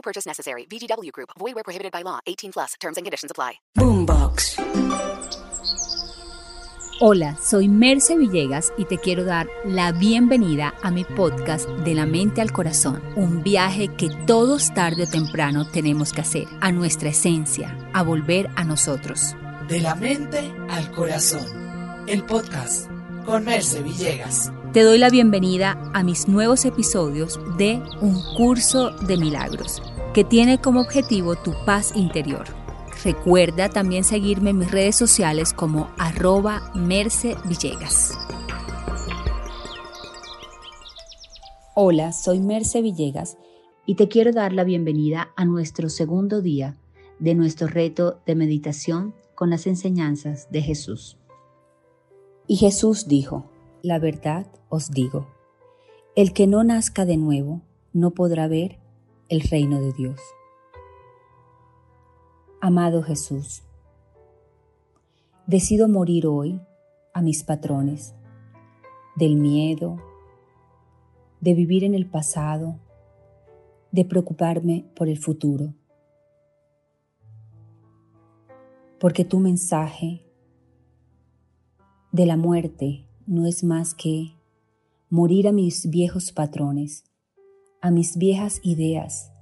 No purchase necessary. VGW Group. Void where prohibited by law. 18 plus. Terms and conditions apply. Boombox. Hola, soy Merce Villegas y te quiero dar la bienvenida a mi podcast De la mente al corazón, un viaje que todos tarde o temprano tenemos que hacer, a nuestra esencia, a volver a nosotros. De la mente al corazón. El podcast con Merce Villegas. Te doy la bienvenida a mis nuevos episodios de Un Curso de Milagros, que tiene como objetivo tu paz interior. Recuerda también seguirme en mis redes sociales como arroba Merce Villegas. Hola, soy Merce Villegas y te quiero dar la bienvenida a nuestro segundo día de nuestro reto de meditación con las enseñanzas de Jesús. Y Jesús dijo, la verdad os digo, el que no nazca de nuevo no podrá ver el reino de Dios. Amado Jesús, decido morir hoy a mis patrones del miedo, de vivir en el pasado, de preocuparme por el futuro. Porque tu mensaje de la muerte no es más que morir a mis viejos patrones, a mis viejas ideas,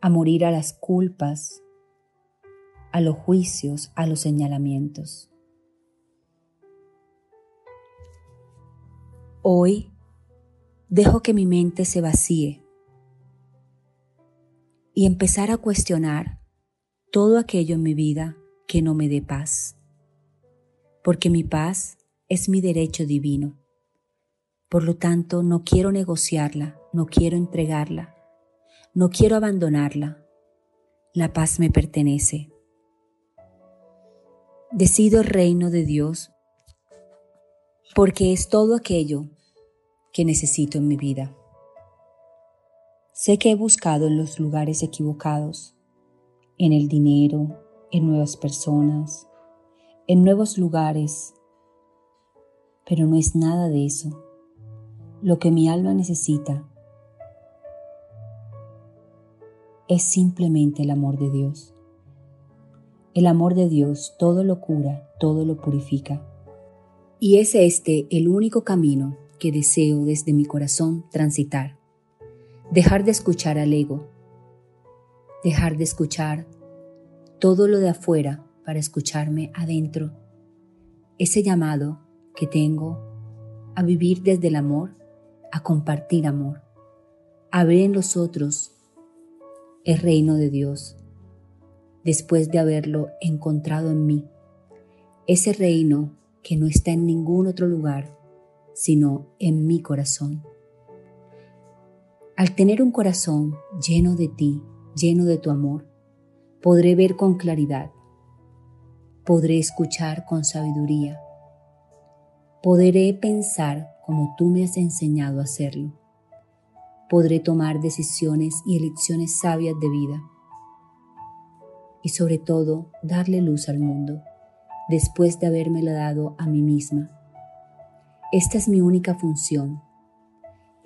a morir a las culpas, a los juicios, a los señalamientos. Hoy dejo que mi mente se vacíe y empezar a cuestionar todo aquello en mi vida que no me dé paz, porque mi paz es mi derecho divino. Por lo tanto, no quiero negociarla, no quiero entregarla, no quiero abandonarla. La paz me pertenece. Decido el reino de Dios porque es todo aquello que necesito en mi vida. Sé que he buscado en los lugares equivocados, en el dinero, en nuevas personas, en nuevos lugares, pero no es nada de eso. Lo que mi alma necesita es simplemente el amor de Dios. El amor de Dios todo lo cura, todo lo purifica. Y es este el único camino que deseo desde mi corazón transitar. Dejar de escuchar al ego. Dejar de escuchar todo lo de afuera para escucharme adentro. Ese llamado que tengo a vivir desde el amor, a compartir amor, a ver en los otros el reino de Dios, después de haberlo encontrado en mí, ese reino que no está en ningún otro lugar, sino en mi corazón. Al tener un corazón lleno de ti, lleno de tu amor, podré ver con claridad, podré escuchar con sabiduría, podré pensar como tú me has enseñado a hacerlo podré tomar decisiones y elecciones sabias de vida. Y sobre todo, darle luz al mundo, después de habérmela dado a mí misma. Esta es mi única función.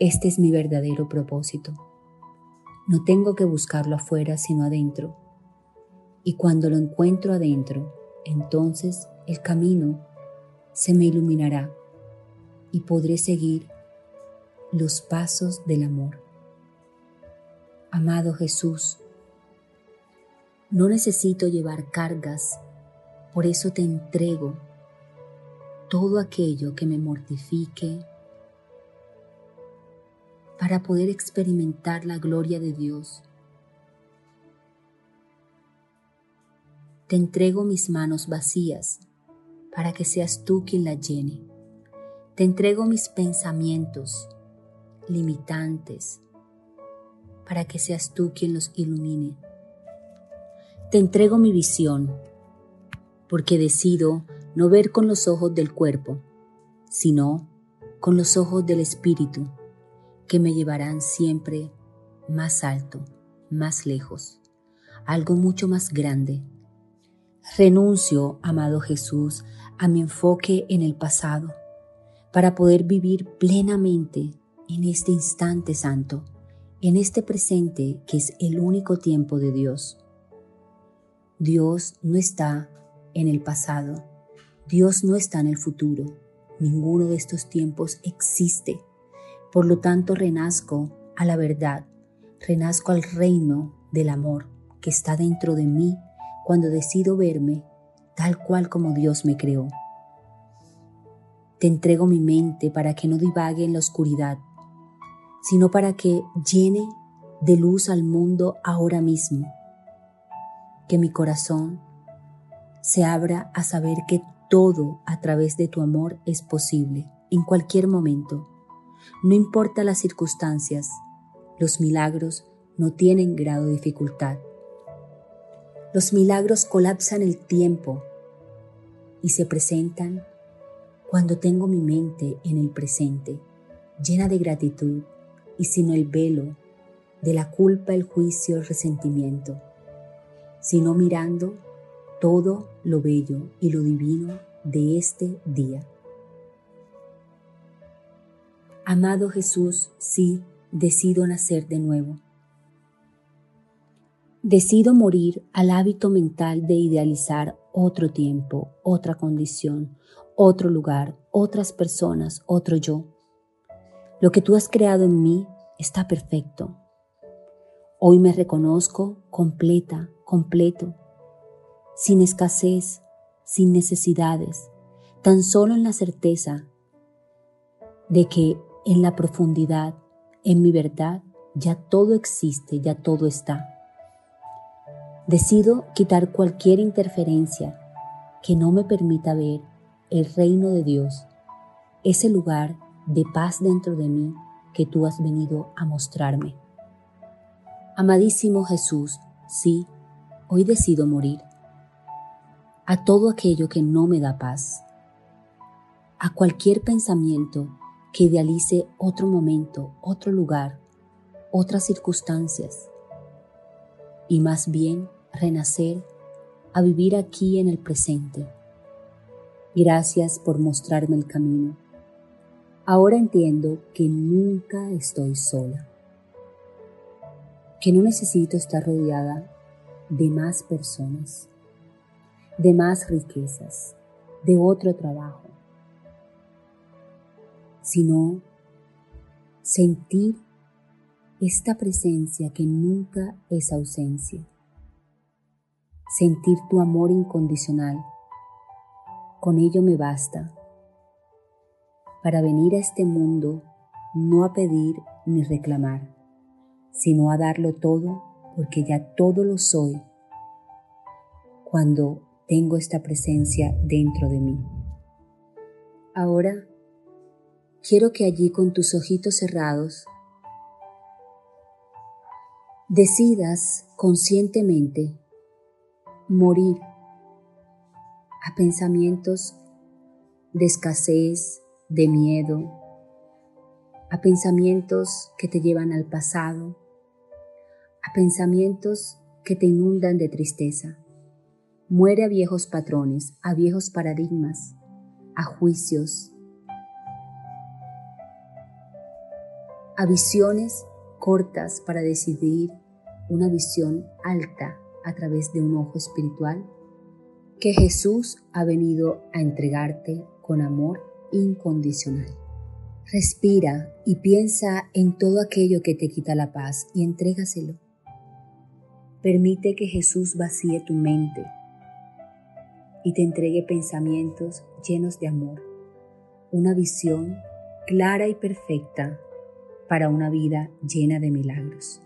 Este es mi verdadero propósito. No tengo que buscarlo afuera, sino adentro. Y cuando lo encuentro adentro, entonces el camino se me iluminará y podré seguir los pasos del amor. Amado Jesús, no necesito llevar cargas, por eso te entrego todo aquello que me mortifique para poder experimentar la gloria de Dios. Te entrego mis manos vacías para que seas tú quien las llene. Te entrego mis pensamientos limitantes para que seas tú quien los ilumine. Te entrego mi visión, porque decido no ver con los ojos del cuerpo, sino con los ojos del Espíritu, que me llevarán siempre más alto, más lejos, algo mucho más grande. Renuncio, amado Jesús, a mi enfoque en el pasado, para poder vivir plenamente en este instante santo, en este presente que es el único tiempo de Dios. Dios no está en el pasado, Dios no está en el futuro, ninguno de estos tiempos existe. Por lo tanto, renazco a la verdad, renazco al reino del amor que está dentro de mí cuando decido verme tal cual como Dios me creó. Te entrego mi mente para que no divague en la oscuridad, sino para que llene de luz al mundo ahora mismo. Que mi corazón se abra a saber que todo a través de tu amor es posible, en cualquier momento. No importa las circunstancias, los milagros no tienen grado de dificultad. Los milagros colapsan el tiempo y se presentan cuando tengo mi mente en el presente, llena de gratitud y sin el velo de la culpa, el juicio, el resentimiento, sino mirando todo lo bello y lo divino de este día. Amado Jesús, sí, decido nacer de nuevo. Decido morir al hábito mental de idealizar otro tiempo, otra condición, otro lugar, otras personas, otro yo. Lo que tú has creado en mí está perfecto. Hoy me reconozco completa, completo sin escasez, sin necesidades, tan solo en la certeza de que en la profundidad, en mi verdad, ya todo existe, ya todo está. Decido quitar cualquier interferencia que no me permita ver el reino de Dios, ese lugar de paz dentro de mí que tú has venido a mostrarme. Amadísimo Jesús, sí, hoy decido morir a todo aquello que no me da paz, a cualquier pensamiento que idealice otro momento, otro lugar, otras circunstancias, y más bien renacer a vivir aquí en el presente. Gracias por mostrarme el camino. Ahora entiendo que nunca estoy sola, que no necesito estar rodeada de más personas de más riquezas, de otro trabajo, sino sentir esta presencia que nunca es ausencia, sentir tu amor incondicional. Con ello me basta para venir a este mundo no a pedir ni reclamar, sino a darlo todo porque ya todo lo soy cuando tengo esta presencia dentro de mí. Ahora quiero que allí con tus ojitos cerrados decidas conscientemente morir a pensamientos de escasez, de miedo, a pensamientos que te llevan al pasado, a pensamientos que te inundan de tristeza. Muere a viejos patrones, a viejos paradigmas, a juicios, a visiones cortas para decidir una visión alta a través de un ojo espiritual que Jesús ha venido a entregarte con amor incondicional. Respira y piensa en todo aquello que te quita la paz y entrégaselo. Permite que Jesús vacíe tu mente y te entregue pensamientos llenos de amor, una visión clara y perfecta para una vida llena de milagros.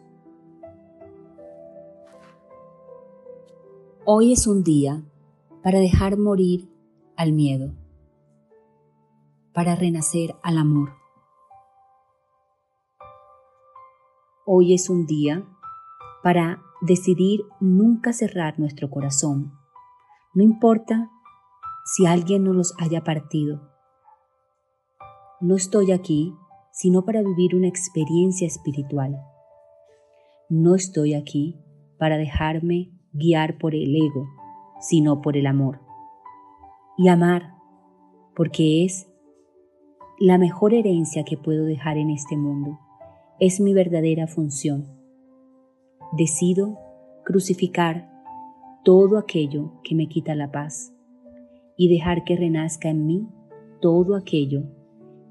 Hoy es un día para dejar morir al miedo, para renacer al amor. Hoy es un día para decidir nunca cerrar nuestro corazón. No importa si alguien no los haya partido. No estoy aquí sino para vivir una experiencia espiritual. No estoy aquí para dejarme guiar por el ego, sino por el amor. Y amar, porque es la mejor herencia que puedo dejar en este mundo. Es mi verdadera función. Decido crucificar todo aquello que me quita la paz y dejar que renazca en mí todo aquello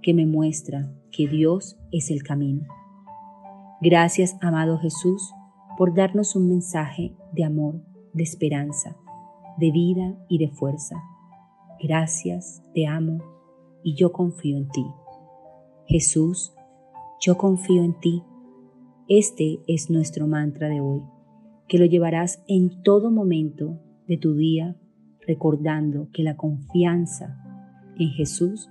que me muestra que Dios es el camino. Gracias, amado Jesús, por darnos un mensaje de amor, de esperanza, de vida y de fuerza. Gracias, te amo y yo confío en ti. Jesús, yo confío en ti. Este es nuestro mantra de hoy, que lo llevarás en todo momento de tu día, recordando que la confianza en Jesús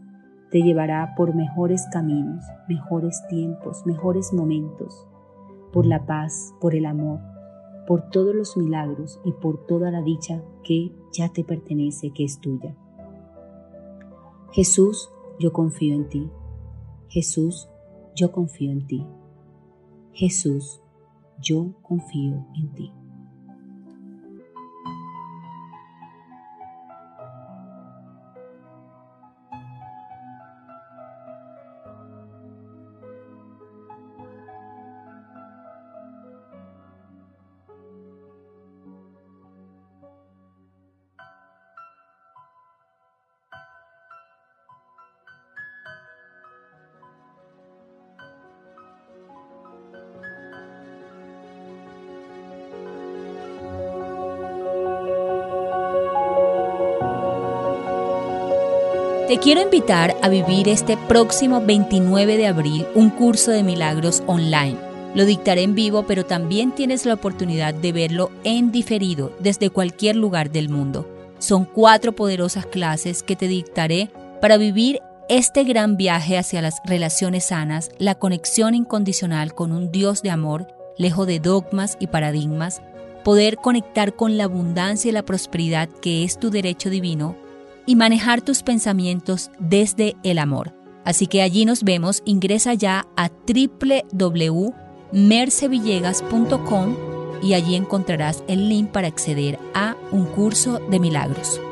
te llevará por mejores caminos, mejores tiempos, mejores momentos, por la paz, por el amor, por todos los milagros y por toda la dicha que ya te pertenece, que es tuya. Jesús, yo confío en ti. Jesús, yo confío en ti. Jesús, yo confío en ti. Te quiero invitar a vivir este próximo 29 de abril un curso de milagros online. Lo dictaré en vivo, pero también tienes la oportunidad de verlo en diferido desde cualquier lugar del mundo. Son cuatro poderosas clases que te dictaré para vivir este gran viaje hacia las relaciones sanas, la conexión incondicional con un Dios de amor, lejos de dogmas y paradigmas, poder conectar con la abundancia y la prosperidad que es tu derecho divino y manejar tus pensamientos desde el amor. Así que allí nos vemos, ingresa ya a www.mercevillegas.com y allí encontrarás el link para acceder a un curso de milagros.